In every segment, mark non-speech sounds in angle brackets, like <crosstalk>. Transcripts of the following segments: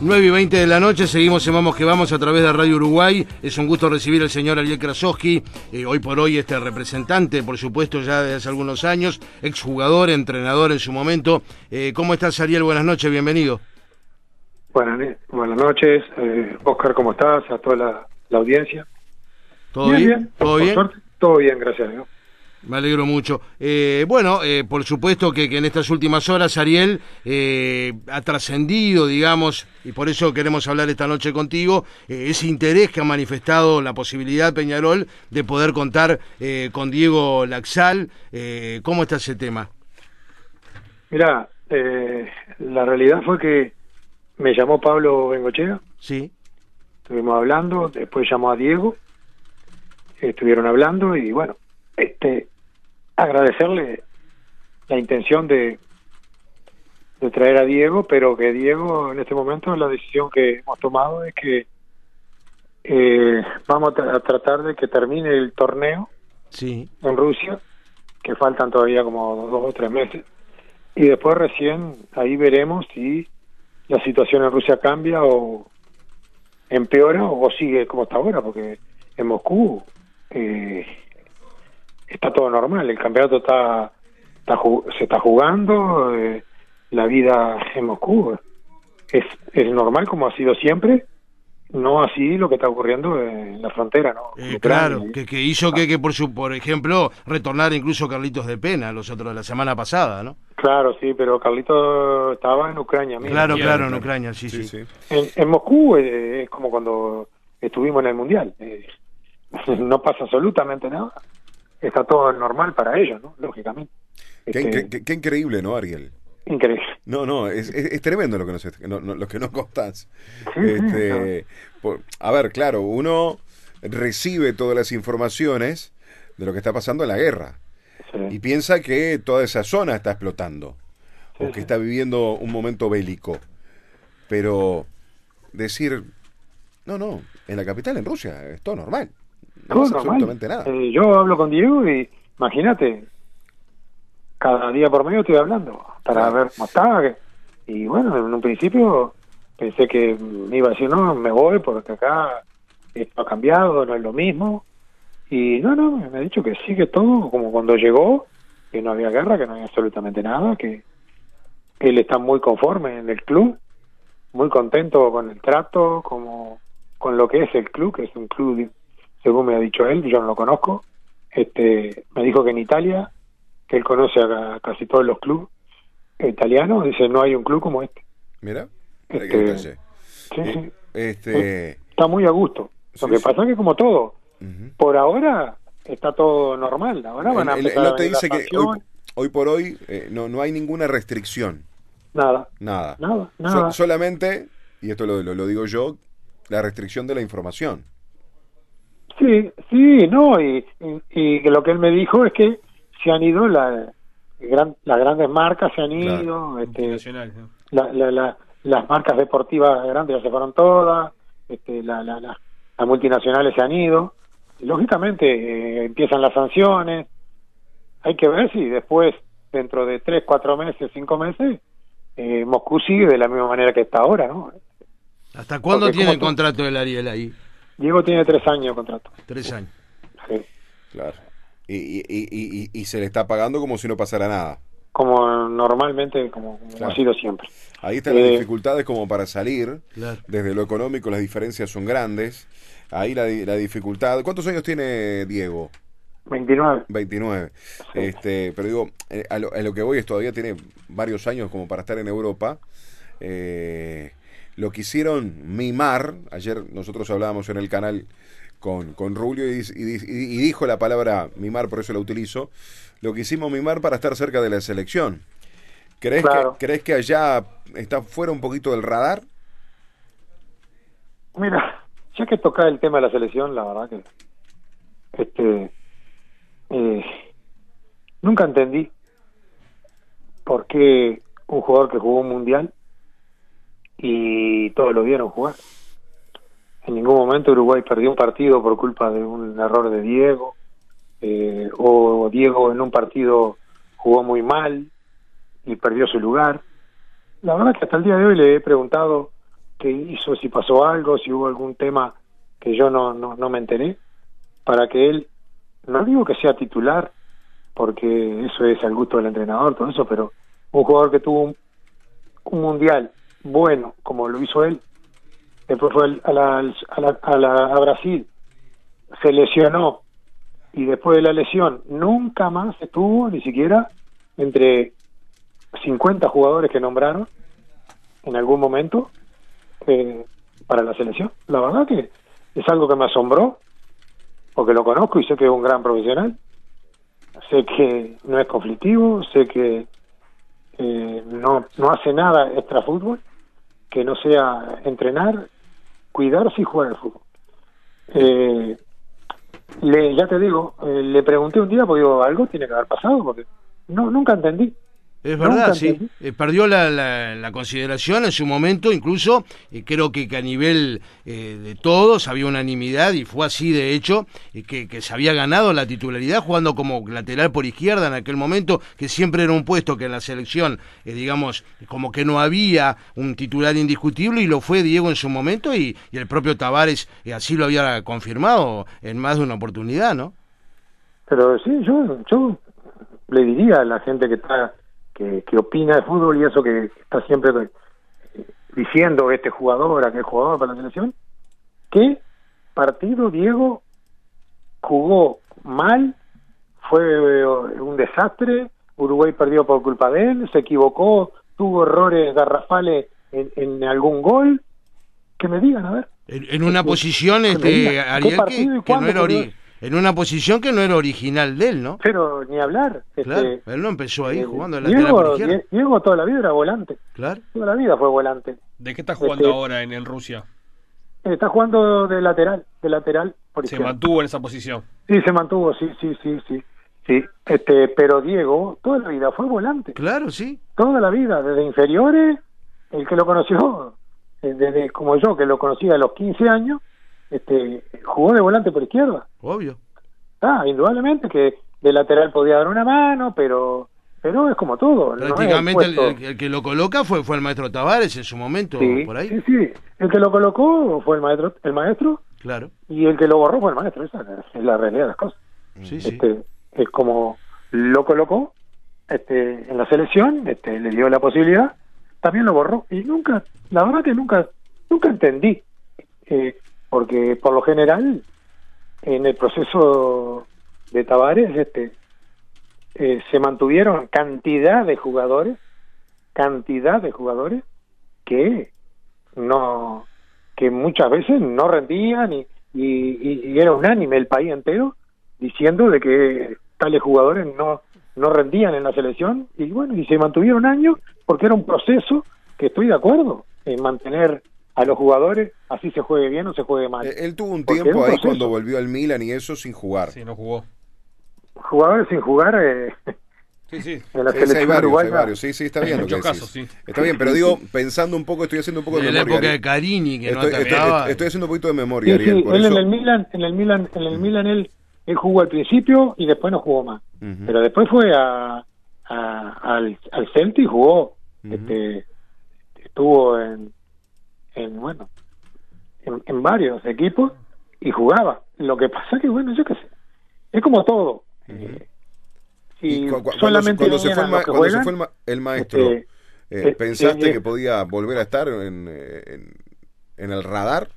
9 y 20 de la noche, seguimos en Vamos que Vamos a través de Radio Uruguay. Es un gusto recibir al señor Ariel Krasowski, eh, hoy por hoy este representante, por supuesto, ya desde hace algunos años, exjugador, entrenador en su momento. Eh, ¿Cómo estás, Ariel? Buenas noches, bienvenido. Buenas, buenas noches, eh, Oscar, ¿cómo estás? A toda la, audiencia. ¿Todo bien? ¿Todo bien? todo bien, gracias a Dios. Me alegro mucho. Eh, bueno, eh, por supuesto que, en estas últimas horas Ariel eh, ha trascendido, digamos, y por eso queremos hablar esta noche contigo, ese interés que ha manifestado la posibilidad Peñarol de poder contar con Diego Laxal. ¿Cómo está ese tema? Mira, la realidad fue que me llamó Pablo Bengochea. Sí. Estuvimos hablando, después llamó a Diego, estuvieron hablando y bueno, este agradecerle la intención de, de traer a Diego, pero que Diego en este momento la decisión que hemos tomado es que eh, vamos a, tratar de que termine el torneo sí. en Rusia, que faltan todavía como dos o tres meses, y después recién ahí veremos si la situación en Rusia cambia o empeora o sigue como está ahora, porque en Moscú eh, está todo normal, el campeonato está, se está jugando, eh, la vida en Moscú es, es normal como ha sido siempre, no así lo que está ocurriendo en la frontera, ¿no? Eh, claro, que, que hizo que, que por su, por ejemplo, retornar incluso Carlitos de Pena, los otros de la semana pasada, ¿no? Claro, sí, pero Carlitos estaba en Ucrania. Claro, claro, en Ucrania, sí, sí. En, Moscú eh, es como cuando estuvimos en el Mundial. <laughs> no pasa absolutamente nada está todo normal para ellos, ¿no? Lógicamente. Qué, qué, increíble, ¿no, Ariel? Increíble. No, no, es, es, tremendo lo que nos, lo que nos contás. este, a ver, claro, uno recibe todas las informaciones de lo que está pasando en la guerra y piensa que toda esa zona está explotando o que está viviendo un momento bélico. Pero decir, no, no, en la capital, en Rusia, es todo normal. No absolutamente nada. Eh, yo hablo con Diego y imagínate, cada día por medio estoy hablando para ver cómo está. Y bueno, en un principio pensé que me iba a decir, no, me voy porque acá esto ha cambiado, no es lo mismo. Y no, no, me ha dicho que sigue todo como cuando llegó, que no había guerra, que no había absolutamente nada, que él está muy conforme en el club, muy contento con el trato, como con lo que es el club, que es un club según me ha dicho él, yo no lo conozco, este, me dijo que en Italia, que él conoce a casi todos los clubes italianos, dice no hay un club como este. Mira, este, sí, sí. Este... Está muy a gusto. Lo que pasa es que como todo, por ahora está todo normal. Ahora van a empezar te dice que hoy, por hoy eh, no, no hay ninguna restricción. Nada. Nada. Nada. nada. solamente, y esto lo, lo digo yo, la restricción de la información. Sí, sí, no, y, y, lo que él me dijo es que se han ido la, gran, las grandes marcas, se han ido, este, la, la, las marcas deportivas grandes ya se fueron todas, este, la, la, las multinacionales se han ido, lógicamente eh, empiezan las sanciones, hay que ver si después, dentro de tres, cuatro meses, cinco meses, eh, Moscú sigue de la misma manera que está ahora, ¿no? ¿Hasta cuándo tiene el contrato del Ariel ahí? Diego tiene tres años de contrato. Tres años. Sí. Claro. Y, y, y, se le está pagando como si no pasara nada. Como normalmente, como, ha sido siempre. Ahí están las eh, dificultades como para salir. Desde lo económico las diferencias son grandes. Ahí la, la dificultad. ¿Cuántos años tiene Diego? 29. 29. Este, pero digo, eh, a, lo, a, lo, que voy es todavía tiene varios años como para estar en Europa. Eh, lo quisieron mimar. Ayer nosotros hablábamos en el canal con, con Rulio y, dijo la palabra mimar, por eso la utilizo. Lo quisimos mimar para estar cerca de la selección. ¿Crees, que, ¿crees que allá está fuera un poquito del radar? Mira, ya que toca el tema de la selección, la verdad que este eh, nunca entendí por qué un jugador que jugó un mundial y todos lo vieron jugar. En ningún momento Uruguay perdió un partido por culpa de un error de Diego, eh, o Diego en un partido jugó muy mal y perdió su lugar. La verdad que hasta el día de hoy le he preguntado qué hizo, si pasó algo, si hubo algún tema que yo no, no, no me enteré, para que él, no digo que sea titular, porque eso es al gusto del entrenador, todo eso, pero un jugador que tuvo un mundial bueno, como lo hizo él, después fue a, la, a, la, a, la, a Brasil, se lesionó y después de la lesión nunca más estuvo ni siquiera entre 50 jugadores que nombraron en algún momento eh, para la selección. La verdad que es algo que me asombró, porque lo conozco y sé que es un gran profesional. Sé que no es conflictivo, sé que eh, no, no hace nada extra fútbol, que no sea entrenar, cuidarse y jugar al fútbol. Eh, le, ya te digo, eh, le pregunté un día, porque digo, algo tiene que haber pasado, porque no nunca entendí. Es verdad, sí. Eh, perdió la, la, consideración en su momento, incluso eh, creo que, que, a nivel eh, de todos había unanimidad y fue así de hecho, que, que, se había ganado la titularidad jugando como lateral por izquierda en aquel momento, que siempre era un puesto que en la selección, digamos, como que no había un titular indiscutible y lo fue Diego en su momento y, y el propio Tavares así lo había confirmado en más de una oportunidad, ¿no? Pero sí, yo, yo le diría a la gente que está que, opina de fútbol y eso que está siempre diciendo este jugador, aquel jugador para la selección, que partido Diego jugó mal, fue eh, un desastre, Uruguay perdió por culpa de él, se equivocó, tuvo errores garrafales en, en algún gol, que me digan, a ver. En, una posición, este, Ariel, que, no era en una posición que no era original de él, ¿no? Pero ni hablar. Claro, este, él no empezó ahí eh, jugando en la Diego, Diego toda la vida era volante. Claro. Toda la vida fue volante. ¿De qué está jugando este, ahora en, en, Rusia? Está jugando de lateral, de lateral. Por se mantuvo en esa posición. Sí, se mantuvo, sí, sí, sí, sí. Sí, este, pero Diego toda la vida fue volante. Claro, sí. Toda la vida, desde inferiores, el que lo conoció, eh, desde como yo, que lo conocía a los 15 años, este, jugó de volante por izquierda. Obvio. Ah, indudablemente que de lateral podía dar una mano, pero pero es como todo. Prácticamente el, que lo coloca fue fue el maestro Tavares en su momento, por ahí. Sí, sí, el que lo colocó fue el maestro, el maestro. Claro. Y el que lo borró fue el maestro, esa es la realidad de las cosas. Sí, este, Es como lo colocó este, en la selección, este, le dio la posibilidad, también lo borró y nunca, la verdad que nunca, nunca entendí eh, porque por lo general en el proceso de Tavares este eh, se mantuvieron cantidad de jugadores cantidad de jugadores que no que muchas veces no rendían y, y, y, era unánime el país entero diciendo de que tales jugadores no no rendían en la selección y bueno y se mantuvieron años porque era un proceso que estoy de acuerdo en mantener a los jugadores, así se juegue bien o se juegue mal. Eh, él tuvo un tiempo ahí cuando volvió al Milan y eso sin jugar. Sí, no jugó. Jugadores sin jugar. Eh, sí, sí. <laughs> En la hay varios, hay varios. Sí, sí, está bien. En muchos casos, sí. Está bien, pero digo, pensando un poco, estoy haciendo un poco de, de memoria. la época de Carini, que estoy, no estoy, estoy, haciendo un poquito de memoria, sí, Ariel. Sí, por él eso... en el Milan, en el Milan, en el Milan él, él jugó al principio y después no jugó más. Uh -huh. Pero después fue a, a, al, al Celtic y jugó. Uh -huh. este, estuvo en, en bueno, en, en, varios equipos y jugaba. Lo que pasa que, bueno, yo qué sé, es como todo. Uh -huh. y cu cu solamente cuando, se fue, el, cuando juegan, se fue el, ma el maestro, este, eh, ¿pensaste eh, que podía volver a estar en, en, en el radar?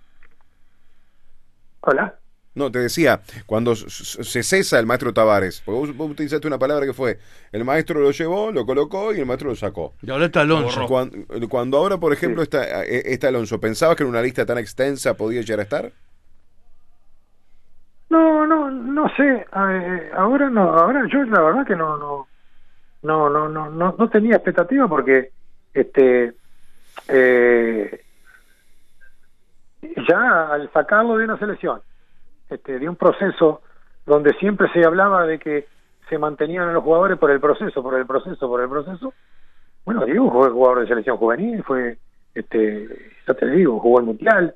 Hola. No, te decía, cuando se cesa el maestro Tavares, porque vos, vos, utilizaste una palabra que fue, el maestro lo llevó, lo colocó y el maestro lo sacó. Y ahora está Alonso. Cuando, cuando ahora, por ejemplo, sí. está, está Alonso, ¿pensabas que en una lista tan extensa podía llegar a estar? No, no, no sé. Eh, ahora no, ahora yo la verdad que no, no, no, no, no, no, no tenía expectativa porque, este, eh, ya al sacarlo de una selección este, de un proceso donde siempre se hablaba de que se mantenían a los jugadores por el proceso, por el proceso, por el proceso. Bueno, Diego fue jugador de selección juvenil, fue, este, ya te digo, jugó el mundial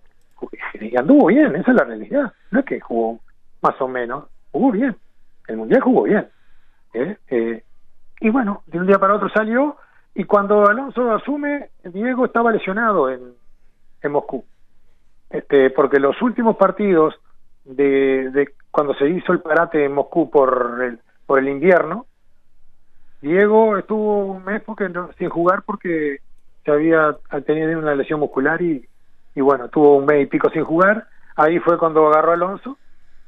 y anduvo bien, esa es la realidad. No es que jugó más o menos, jugó bien. El mundial jugó bien. ¿eh? Eh, y bueno, de un día para otro salió y cuando Alonso asume, Diego estaba lesionado en, en Moscú. Este, porque los últimos partidos de, de cuando se hizo el parate en Moscú por el, por el invierno, Diego estuvo un mes porque no- sin jugar porque se había tenido una lesión muscular y, y bueno, tuvo un mes y pico sin jugar. Ahí fue cuando agarró a Alonso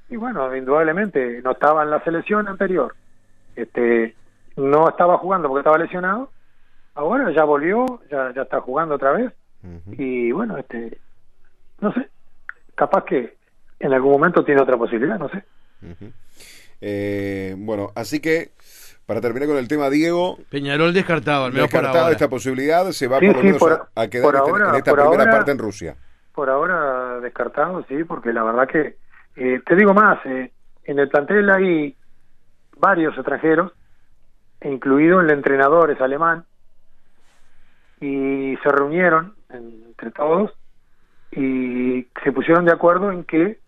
y bueno, indudablemente no estaba en la selección anterior. Este, no estaba jugando porque estaba lesionado. Ahora ya volvió, ya, ya está jugando otra vez y bueno, este, no sé, capaz que en algún momento tiene otra posibilidad, no sé. Eh, bueno, así que para terminar con el tema, Diego, Peñarol descartado, al menos por descartada ahora. esta posibilidad, se va Sí, por lo sí, menos por- a, a quedar por en esta- ahora- en esta por primera ahora- parte en Rusia. Por ahora descartado, sí, porque la verdad que, eh, te digo más, eh, en el plantel hay varios extranjeros, incluido el entrenador es alemán, y se reunieron en- entre todos y se pusieron de acuerdo en que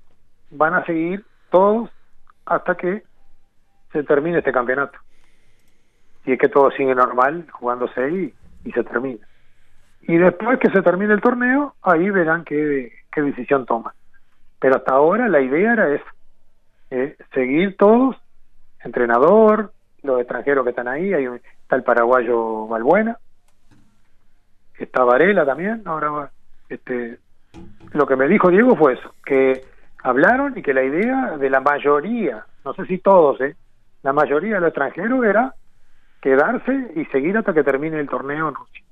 van a seguir todos hasta que se termine este campeonato. Si es que todo sigue normal, jugándose y, y se termina. Y después que se termine el torneo, ahí verán qué, qué decisión toman. Pero hasta ahora la idea era esa, eh, seguir todos, entrenador, los extranjeros que están ahí, hay un- está el paraguayo Balbuena, está Varela también, ahora este lo que me dijo Diego fue eso, que hablaron y que la idea de la mayoría, no sé si todos, eh, la mayoría de los extranjeros era quedarse y seguir hasta que termine el torneo en Rusia.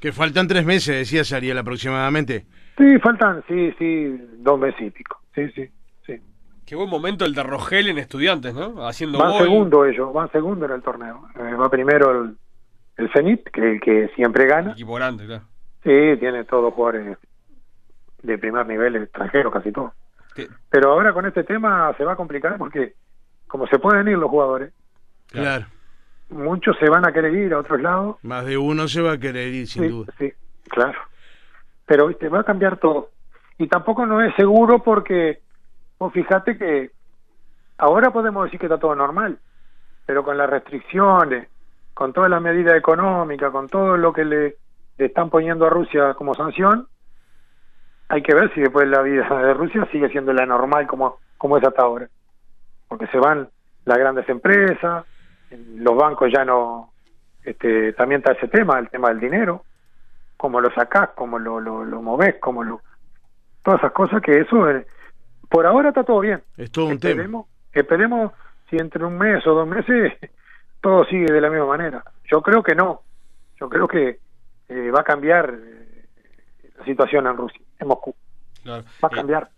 Que faltan tres meses, decía Ariel aproximadamente. Sí, faltan, sí, sí, dos meses y pico. Sí, sí, sí. Qué buen momento el de Rogel en Estudiantes, ¿no? Haciendo Van gol. segundo ellos, van segundo en el torneo. Eh, va primero el, el Zenit, que el que siempre gana. Equipo grande, claro. Sí, tiene todos jugadores de primer nivel extranjeros, casi todos. Pero ahora con este tema se va a complicar porque, como se pueden ir los jugadores, Claro. muchos se van a querer ir a otros lados. Más de uno se va a querer ir, sin sí, duda. sí, claro. Pero viste, va a cambiar todo. Y tampoco no es seguro porque, vos fíjate que ahora podemos decir que está todo normal, pero con las restricciones, con todas las medidas económicas, con todo lo que le, le están poniendo a Rusia como sanción, hay que ver si después la vida de Rusia sigue siendo la normal como, como es hasta ahora. Porque se van las grandes empresas, los bancos ya no, este, también está ese tema, el tema del dinero, cómo lo sacás, cómo lo, lo, lo movés, cómo lo... Todas esas cosas que eso, eh, por ahora está todo bien. Es todo un tema. Esperemos, esperemos si entre un mes o dos meses <laughs> todo sigue de la misma manera. Yo creo que no. Yo creo que eh, va a cambiar eh, la situación en Rusia, en Moscú. claro. Va a Eh, cambiar.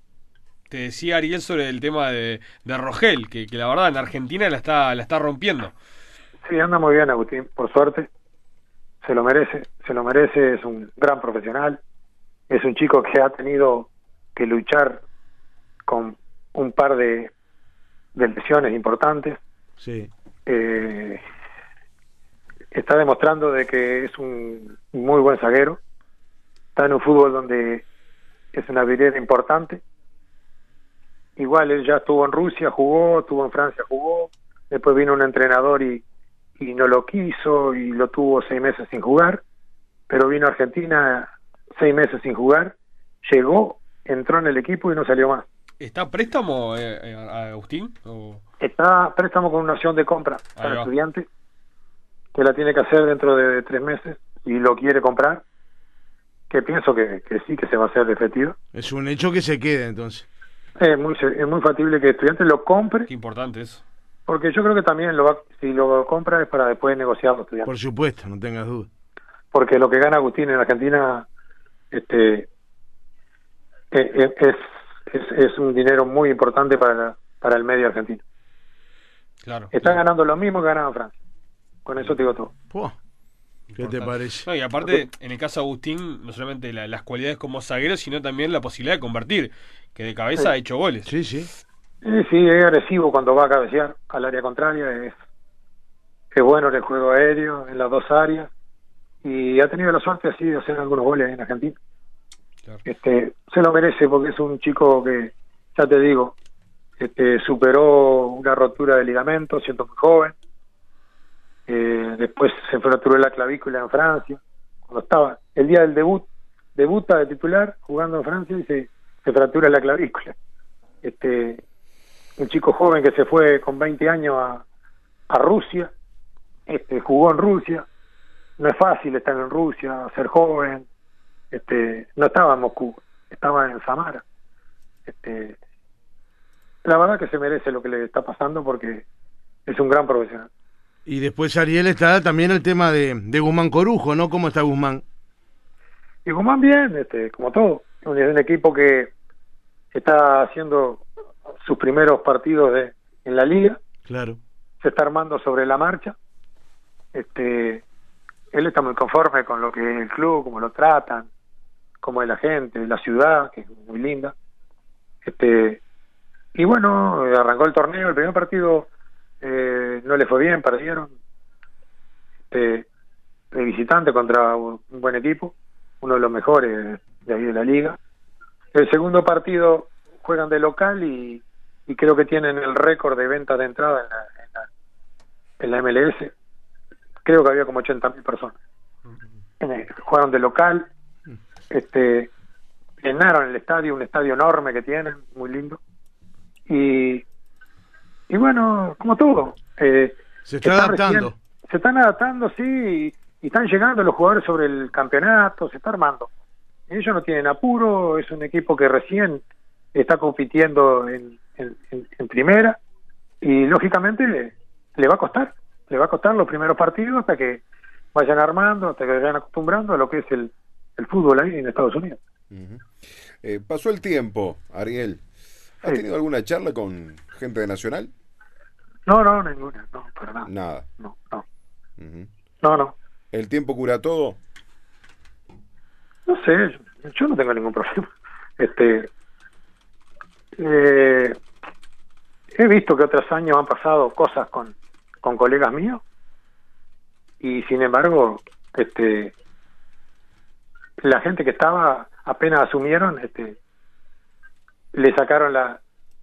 te decía Ariel sobre el tema de, de Rogel, que, que la verdad en Argentina la está, la está rompiendo. Sí, anda muy bien Agustín, por suerte. Se lo merece, se lo merece, es un gran profesional. Es un chico que ha tenido que luchar con un par de, de lesiones importantes. Sí. Eh, está demostrando de que es un muy buen zaguero. Está en un fútbol donde es una habilidad importante. Igual él ya estuvo en Rusia, jugó, estuvo en Francia, jugó. Después vino un entrenador y, y no lo quiso y lo tuvo seis meses sin jugar. Pero vino a Argentina seis meses sin jugar. Llegó, entró en el equipo y no salió más. ¿Está préstamo, eh, eh, a Agustín? ¿O- Está préstamo con una opción de compra Ahí para va. estudiante, que la tiene que hacer dentro de tres meses y lo quiere comprar, que pienso que, que sí, que se va a hacer efectivo. Es un hecho que se quede entonces. Es muy, se- es muy factible que estudiante lo compre, Qué importante eso. porque yo creo que también lo va, si lo compra es para después negociarlo estudiante. Por supuesto, no tengas duda. Porque lo que gana Agustín en Argentina este eh, eh, es, es, es un dinero muy importante para, la- para el medio argentino. Claro. Está ganando lo mismo que ganaba Francia. Con eso te digo todo. ¿Qué te parece? No, y aparte, en el caso de Agustín, no solamente la- las cualidades como zaguero, sino también la posibilidad de convertir, que de cabeza Sí. ha hecho goles. Sí, sí. Sí, sí, es agresivo cuando va a cabecear al área contraria, es, es bueno en el juego aéreo, en las dos áreas, y ha tenido la suerte así de hacer algunos goles en Argentina. Claro. Este, se lo merece porque es un chico que, ya te digo, este, superó una rotura de ligamento siendo muy joven, eh, después se fracturó la clavícula en Francia, cuando estaba, el día del debut debuta de titular jugando en Francia y se, se fractura la clavícula. Este, un chico joven que se fue con 20 años a, a Rusia, este, jugó en Rusia, no es fácil estar en Rusia, ser joven, este, no estaba en Moscú, estaba en Samara. Este, la verdad que se merece lo que le está pasando porque es un gran profesional. Y después, Ariel, está también el tema de, de Guzmán Corujo, ¿no? ¿Cómo está Guzmán? Y Guzmán bien, este, como todo. Es un equipo que está haciendo sus primeros partidos de, en la liga. Claro. Se está armando sobre la marcha. Este, él está muy conforme con lo que es el club, cómo lo tratan, cómo es la gente, la ciudad, que es muy linda. Este, y bueno, arrancó el torneo, el primer partido eh, no le fue bien, perdieron. Este, de visitante contra un buen equipo, uno de los mejores de ahí de la liga. El segundo partido juegan de local y, y creo que tienen el récord de ventas de entrada en la, en la, MLS. Creo que había como 80 mil personas. jugaron de local, este, llenaron el estadio, un estadio enorme que tienen, muy lindo. Y, y bueno, como todo. Eh, se está adaptando. se están adaptando, sí, y, y, están llegando los jugadores sobre el campeonato, se está armando. Ellos no tienen apuro, es un equipo que recién está compitiendo en, en, en primera y lógicamente le, le va a costar, le va a costar los primeros partidos hasta que vayan armando, hasta que vayan acostumbrando a lo que es el, el fútbol ahí en Estados Unidos. Uh -huh. eh, pasó el tiempo, Ariel. ¿Has sí. tenido alguna charla con gente de Nacional? No, no, ninguna, no, para nada. Nada. No, no. Uh -huh. No, no. ¿El tiempo cura todo? No sé, yo, yo no tengo ningún problema. Este, eh, he visto que otros años han pasado cosas con, con colegas míos y sin embargo, este, la gente que estaba apenas asumieron, este, le sacaron la,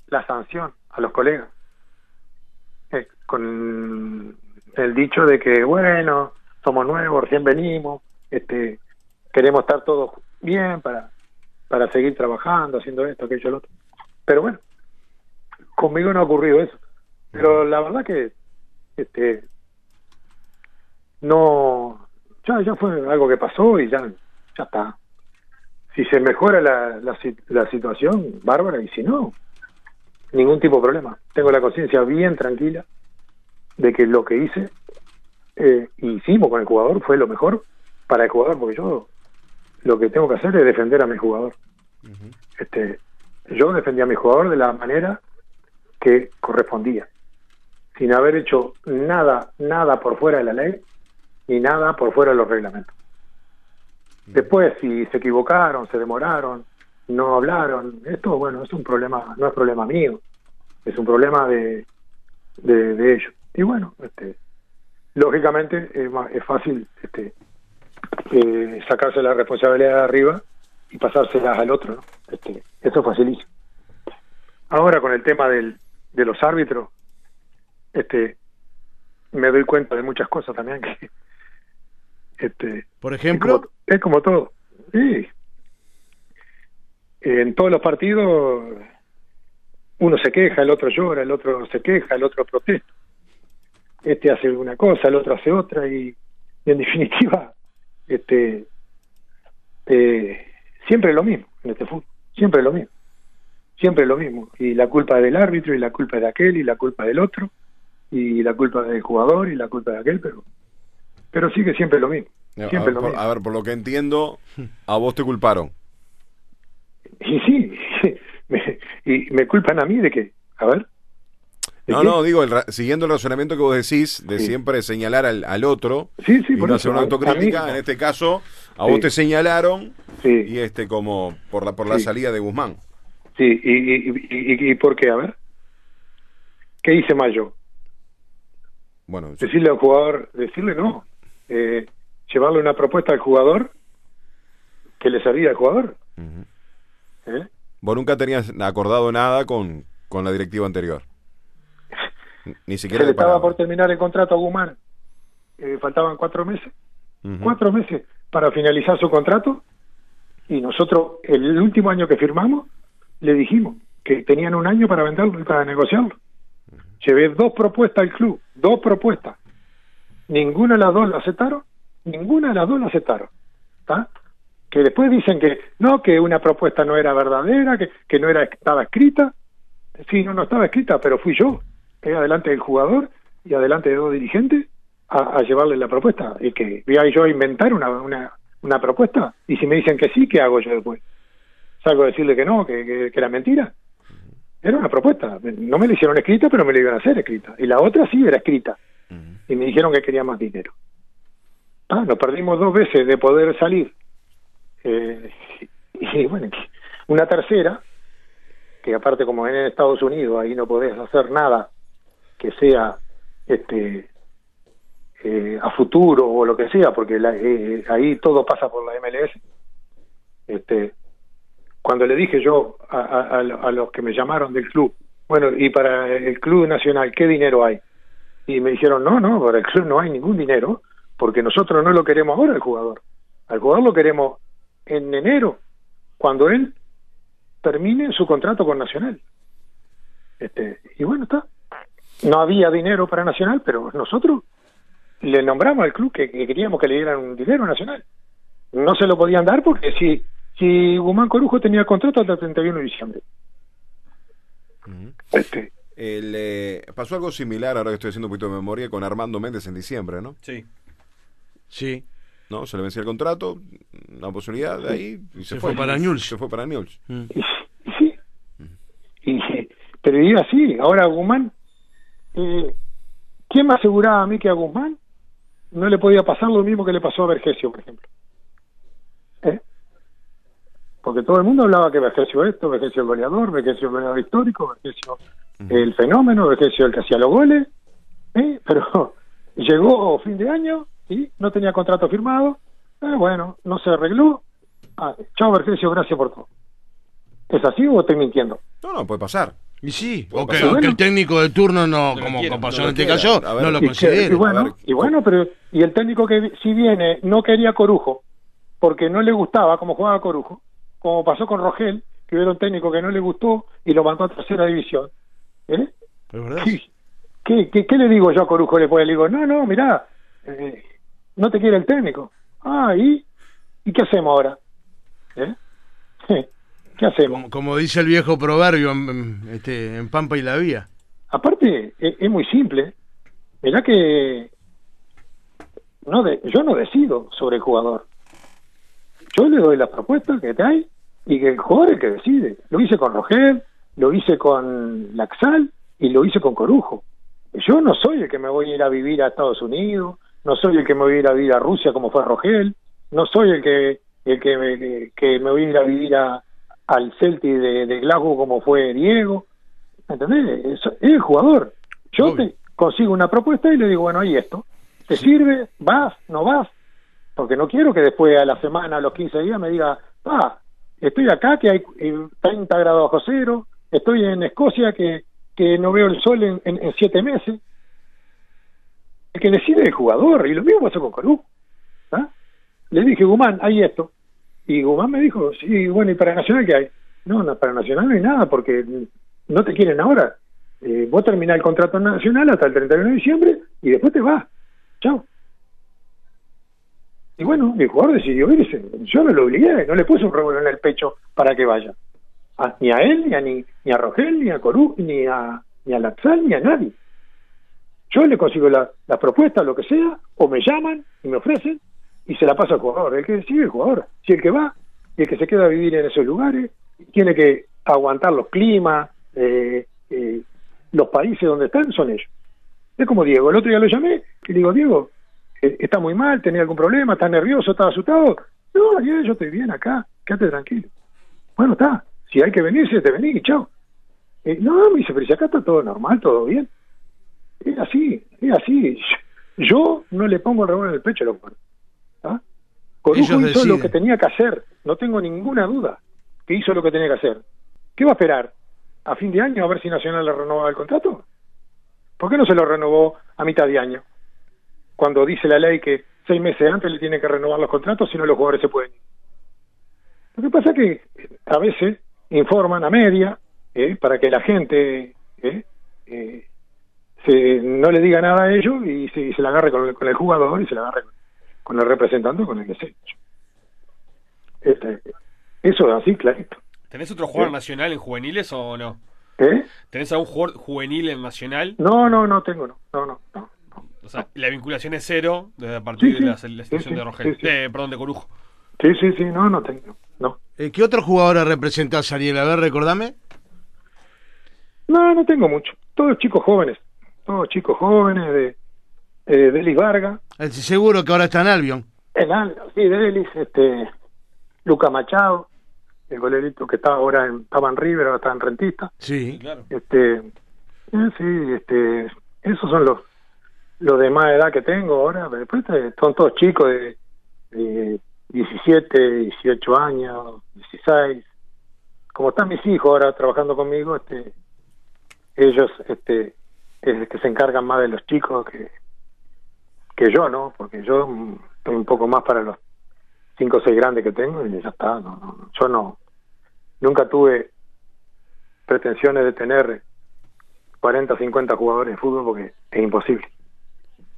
la sanción a los colegas eh, con el dicho de que bueno somos nuevos recién venimos este queremos estar todos bien para para seguir trabajando haciendo esto aquello lo otro. Pero bueno conmigo no ha ocurrido eso. Pero la verdad que este no ya ya fue algo que pasó y ya ya está. Si se mejora la, la, la situación bárbara y si no ningún tipo de problema. Tengo la conciencia bien tranquila de que lo que hice eh, hicimos con el jugador fue lo mejor para el jugador porque yo lo que tengo que hacer es defender a mi jugador. Uh -huh. este yo defendí a mi jugador de la manera que correspondía sin haber hecho nada nada por fuera de la ley ni nada por fuera de los reglamentos. Después si se equivocaron se demoraron no hablaron. Esto bueno es un problema no es problema mío es un problema de de, de ellos. Y bueno este lógicamente es, más, es fácil este eh, sacarse la responsabilidad de arriba y pasárselas al otro ¿no? este eso es facilísimo. Ahora con el tema del, de los árbitros este me doy cuenta de muchas cosas también que este por ejemplo es como, es como todo. Sí en todos los partidos uno se queja, el otro llora, el otro se queja, el otro protesta. Este hace una cosa, el otro hace otra y, y en <laughs> definitiva, este, eh, siempre es lo mismo en este fútbol, siempre es lo mismo, siempre es lo mismo. Y la culpa es del árbitro y la culpa es de aquel y la culpa del otro y la culpa del jugador y la culpa de aquel, pero, pero sigue siempre lo mismo. Siempre a, ver, lo por, mismo. a ver, por lo que entiendo, a vos te culparon. <laughs> Y sí, <laughs> me, y me culpan a mí de que, a ver. No, qué? no, digo, el, siguiendo el razonamiento que vos decís, de sí. siempre señalar al, al otro sí, sí, y no hacer una autocrítica, en este caso, a vos te señalaron y este como por la por la salida de Guzmán. Sí, y, y, y, y, por qué? A ver. ¿Qué hice mal yo? Bueno, decirle al jugador, decirle no, eh, llevarle una propuesta al jugador que le servía al jugador. Uh -huh. ¿Eh? Vos nunca tenías acordado nada con, con la directiva anterior. <laughs> Ni siquiera. Se le estaba por terminar el contrato a Guzmán. Eh, faltaban cuatro meses. Uh -huh. Cuatro meses para finalizar su contrato. Y nosotros, el último año que firmamos, le dijimos que tenían un año para venderlo y para negociarlo. Llevé dos propuestas al club, dos propuestas. Ninguna de las dos la aceptaron, ninguna de las dos la aceptaron. ¿Está? Que después dicen que no, que una propuesta no era verdadera, que, que no era estaba escrita. Sí, no, no estaba escrita, pero fui yo, eh, adelante del jugador y adelante de dos dirigentes, a, a llevarle la propuesta. Y que voy a yo a inventar una, una, una propuesta. Y si me dicen que sí, ¿qué hago yo después? ¿Salgo a decirle que no, que, que, que era mentira? Era una propuesta. No me la hicieron escrita, pero me la iban a hacer escrita. Y la otra sí era escrita. Y me dijeron que quería más dinero. Ah, nos perdimos dos veces de poder salir. Eh, <laughs> y bueno, una tercera, que aparte como en Estados Unidos ahí no podés hacer nada que sea este eh, a futuro o lo que sea, porque la, eh, ahí todo pasa por la MLS. Este, cuando le dije yo a, a, a, los que me llamaron del club, bueno, y para el club nacional, ¿qué dinero hay? Y me dijeron, no, no, para el club no hay ningún dinero, porque nosotros no lo queremos ahora al jugador. Al jugador lo queremos en enero, cuando él termine su contrato con Nacional. Este, y bueno, está. No había dinero para Nacional, pero nosotros le nombramos al club que, que queríamos que le dieran un dinero a Nacional. No se lo podían dar porque si si Guzmán Corujo tenía contrato hasta el 31 de diciembre. Este. El, eh, pasó algo similar, ahora que estoy haciendo un poquito de memoria, con Armando Méndez en diciembre, ¿no? Sí. Sí. ¿No? Se le vencía el contrato, una posibilidad de ahí, y se, Se fue. fue para Newell's. Se fue para Newell's. Mm. Sí. Y, pero iba así. Ahora Guzmán, eh, ¿quién me aseguraba a mí que a Guzmán no le podía pasar lo mismo que le pasó a Vergesio, por ejemplo? ¿Eh? Porque todo el mundo hablaba que Vergesio esto, Vergesio el goleador, Vergesio el goleador histórico, Vergesio el fenómeno, Vergesio el que hacía los goles, ¿eh? pero <laughs> llegó fin de año y no tenía contrato firmado, eh, bueno, no se arregló, ah, chao Vergesio, gracias por todo. ¿Es así o estoy mintiendo? No, no, puede pasar. Y sí, o que, pasar. o que el técnico de turno no, como, quiera, como pasó no en lo este caso, no lo Y, que- considera. y bueno, y bueno, pero y el técnico que si viene no quería Corujo porque no le gustaba cómo jugaba Corujo, como pasó con Rogel, que era un técnico que no le gustó y lo mandó a tercera división. ¿Eh? Es verdad. ¿Qué, qué, qué- qué le digo yo a Corujo después? Le digo, no, no, mirá, eh, no te quiere el técnico. Ah, ¿y? ¿Y qué hacemos ahora? ¿Eh? <laughs> ¿Qué hacemos? Como, como dice el viejo proverbio en, este, en Pampa y la Vía. Aparte, es, es muy simple. Mirá que no de- yo no decido sobre el jugador. Yo le doy las propuestas que hay y que el jugador es el que decide. Lo hice con Rogel, lo hice con Laxal y lo hice con Corujo. Yo no soy el que me voy a ir a vivir a Estados Unidos, no soy el que me voy a ir a vivir a Rusia como fue Rogel, no soy el que el que me, que- me voy a ir a vivir a, al Celtic de, de Glasgow como fue Diego. ¿Entendés? Es, es el jugador. Yo Obvio. te consigo una propuesta y le digo, bueno, ahí esto. ¿Te sirve? ¿Vas? ¿No vas? Porque no quiero que después a la semana, a los 15 días, me diga, ah, estoy acá que hay eh, 30 grados bajo cero, estoy en Escocia que, que no veo el sol en, en, en siete meses. El que decide es el jugador, y lo mismo pasó con Colú. ¿ah? Le dije, Guzmán, hay esto. Y Guzmán me dijo, sí, bueno, ¿y para Nacional qué hay? No, no, para Nacional no hay nada, porque no te quieren ahora. Eh, vos terminás el contrato nacional hasta el 31 de diciembre y después te vas. Chao. Y bueno, el jugador decidió irse. Yo no lo obligué, no le puse un revólver en el pecho para que vaya. A- ni a él, ni a, ni, ni a Rogel, ni a Corú, ni a, ni a Laxal, ni a nadie. Yo le consigo la, la propuesta, lo que sea, o me llaman y me ofrecen, y se la pasa al jugador. El que decide el jugador. Si el que va y el que se queda a vivir en esos lugares, tiene que aguantar los climas, eh, eh, los países donde están, son ellos. Es como Diego. El otro día lo llamé y le digo, Diego, eh, está muy mal, tenía algún problema, está nervioso, está asustado. No, yo estoy bien acá, quédate tranquilo. Bueno, está. Si hay que venirse, te venís y chao. Eh, no, me dice, acá está todo normal, todo bien. Es así, es así. Yo no le pongo el revólver en el pecho a los jugadores. ¿ah? Corujo Ellos hizo deciden. lo que tenía que hacer, no tengo ninguna duda que hizo lo que tenía que hacer. ¿Qué va a esperar? ¿A fin de año a ver si Nacional le renovaba el contrato? ¿Por qué no se lo renovó a mitad de año? Cuando dice la ley que seis meses antes le tienen que renovar los contratos, si no los jugadores se pueden ir. Lo que pasa es que a veces informan a media ¿eh? para que la gente ¿eh? Eh, se, no le diga nada a ellos y se, y se la agarre con el, con el jugador y se la agarre con el representante con el que se este, eso es así, clarito. ¿Tenés otro jugador nacional en juveniles o no? ¿Eh? ¿Tenés algún jugador juvenil en nacional? No, no, no tengo, no, no, no. no. O sea, la vinculación es cero desde a partir Sí, sí. de la, la selección Sí, sí, de Rogel. sí, sí. Eh, perdón, de Corujo. Sí, sí, sí, no, no tengo, no. Eh, ¿Qué otros jugadores representás, Ariel? A ver, recordame. No, no tengo mucho. Todos chicos jóvenes, todos chicos jóvenes de eh, Delis Vargas, Eh, Seguro que ahora está en Albion. en Al- sí, Delis, este, Luca Machado, el golerito que está ahora en, estaba en River, ahora está en Rentista. Sí. Claro. Este, eh, sí, este, esos son los los de más edad que tengo ahora, pero después eh, son todos chicos de, de 17, 18 años, 16. Como están mis hijos ahora trabajando conmigo, este, ellos este, es que se encargan más de los chicos que, que yo, ¿no? Porque yo mm, estoy un poco más para los 5 o 6 grandes que tengo y ya está. No, no, yo no, nunca tuve pretensiones de tener 40 o 50 jugadores de fútbol porque es imposible.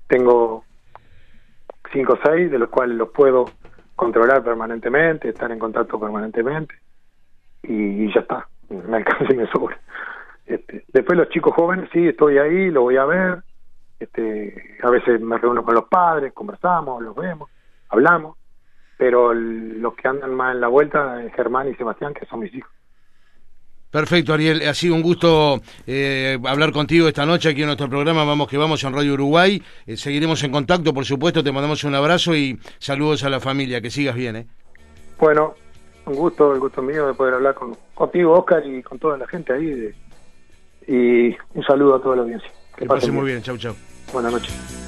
Tengo 5 o 6 de los cuales los puedo controlar permanentemente, estar en contacto permanentemente y, y ya está, me alcanza y me sobra. Este, después los chicos jóvenes, sí, estoy ahí, lo voy a ver, este, a veces me reúno con los padres, conversamos, los vemos, hablamos, pero el- los que andan más en la vuelta es Germán y Sebastián, que son mis hijos. Perfecto, Ariel. Ha sido un gusto eh, hablar contigo esta noche aquí en nuestro programa Vamos que Vamos en Radio Uruguay. Eh, seguiremos en contacto, por supuesto. Te mandamos un abrazo y saludos a la familia. Que sigas bien, ¿eh? Bueno, un gusto, el gusto mío de poder hablar con, contigo, Oscar, y con toda la gente ahí. de- y un saludo a toda la audiencia. Que pasen pase muy bien. Chau, chau. Buenas noches.